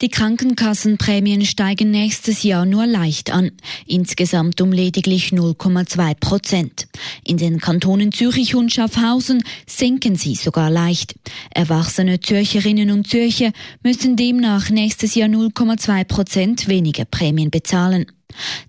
Die Krankenkassenprämien steigen nächstes Jahr nur leicht an, insgesamt um lediglich 0,2 Prozent. In den Kantonen Zürich und Schaffhausen senken sie sogar leicht. Erwachsene Zürcherinnen und Zürcher müssen demnach nächstes Jahr 0,2 Prozent weniger Prämien bezahlen.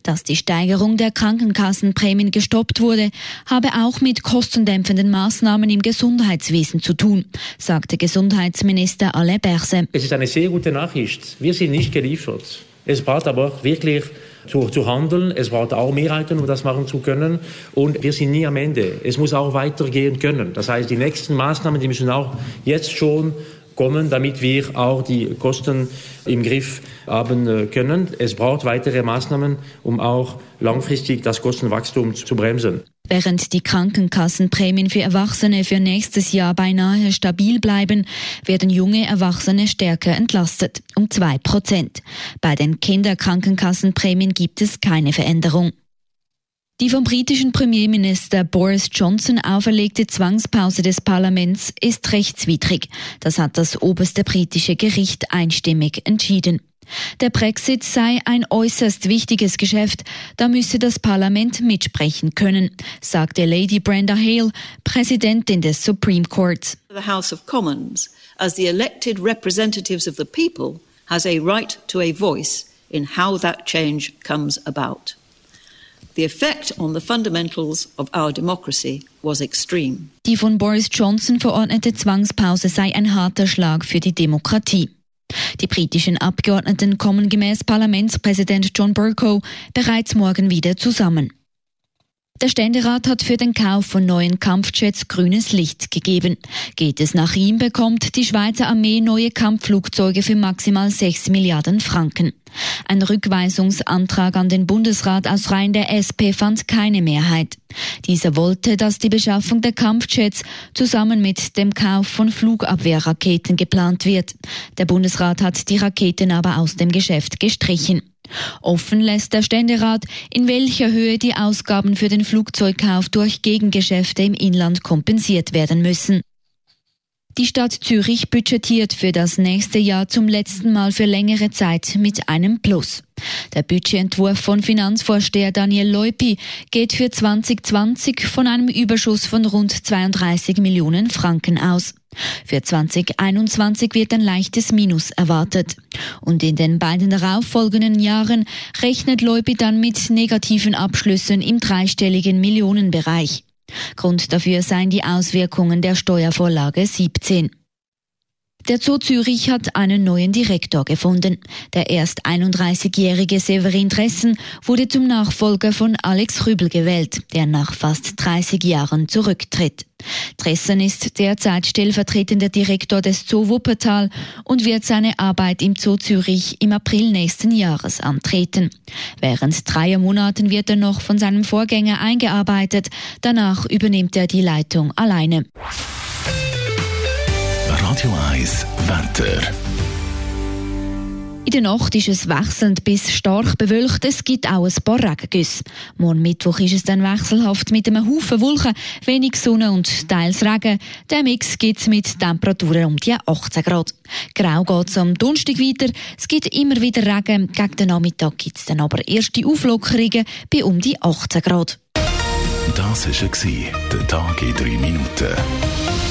Dass die Steigerung der Krankenkassenprämien gestoppt wurde, habe auch mit kostendämpfenden Maßnahmen im Gesundheitswesen zu tun, sagte Gesundheitsminister Alain Berse. Es ist eine sehr gute Nachricht. Wir sind nicht geliefert. Es braucht aber wirklich zu, zu handeln. Es braucht auch Mehrheiten, um das machen zu können. Und wir sind nie am Ende. Es muss auch weitergehen können. Das heißt, die nächsten Maßnahmen, die müssen auch jetzt schon kommen, damit wir auch die Kosten im Griff haben äh, können. Es braucht weitere Maßnahmen, um auch langfristig das Kostenwachstum zu bremsen. Während die Krankenkassenprämien für Erwachsene für nächstes Jahr beinahe stabil bleiben, werden junge Erwachsene stärker entlastet, um zwei Prozent. Bei den Kinderkrankenkassenprämien gibt es keine Veränderung. Die vom britischen Premierminister Boris Johnson auferlegte Zwangspause des Parlaments ist rechtswidrig. Das hat das oberste britische Gericht einstimmig entschieden. Der Brexit sei ein äußerst wichtiges Geschäft, da müsse das Parlament mitsprechen können, sagte Lady Brenda Hale, Präsidentin des Supreme Court. The House of Commons, as the elected representatives of the people, has a right to a voice in how that change comes about. The effect on the fundamentals of our democracy was extreme. Die von Boris Johnson verordnete Zwangspause sei ein harter Schlag für die Demokratie. Die britischen Abgeordneten kommen gemäß Parlamentspräsident John Burko bereits morgen wieder zusammen. Der Ständerat hat für den Kauf von neuen Kampfjets grünes Licht gegeben. Geht es nach ihm, bekommt die Schweizer Armee neue Kampfflugzeuge für maximal 6 Milliarden Franken. Ein Rückweisungsantrag an den Bundesrat aus Reihen der SP fand keine Mehrheit. Dieser wollte, dass die Beschaffung der Kampfjets zusammen mit dem Kauf von Flugabwehrraketen geplant wird. Der Bundesrat hat die Raketen aber aus dem Geschäft gestrichen. Offen lässt der Ständerat, in welcher Höhe die Ausgaben für den Flugzeugkauf durch Gegengeschäfte im Inland kompensiert werden müssen. Die Stadt Zürich budgetiert für das nächste Jahr zum letzten Mal für längere Zeit mit einem Plus. Der Budgetentwurf von Finanzvorsteher Daniel Leupi geht für 2020 von einem Überschuss von rund 32 Millionen Franken aus. Für 2021 wird ein leichtes Minus erwartet. Und in den beiden darauffolgenden Jahren rechnet Leupi dann mit negativen Abschlüssen im dreistelligen Millionenbereich. Grund dafür seien die Auswirkungen der Steuervorlage 17. Der Zoo Zürich hat einen neuen Direktor gefunden. Der erst 31-jährige Severin Dressen wurde zum Nachfolger von Alex Rübel gewählt, der nach fast 30 Jahren zurücktritt. Dressen ist derzeit stellvertretender Direktor des Zoo Wuppertal und wird seine Arbeit im Zoo Zürich im April nächsten Jahres antreten. Während dreier Monaten wird er noch von seinem Vorgänger eingearbeitet. Danach übernimmt er die Leitung alleine. Radio 1 Wetter. In der Nacht ist es wechselnd bis stark bewölkt. Es gibt auch ein paar Regengüsse. Morgen Mittwoch ist es dann wechselhaft mit einem Haufen Wolken, wenig Sonne und teils Regen. Der Mix gibt es mit Temperaturen um die 18 Grad. Grau geht es am Donnerstag weiter. Es gibt immer wieder Regen. Gegen den Nachmittag gibt es dann aber erste Auflockerungen bei um die 18 Grad. Das war der Tag in 3 Minuten.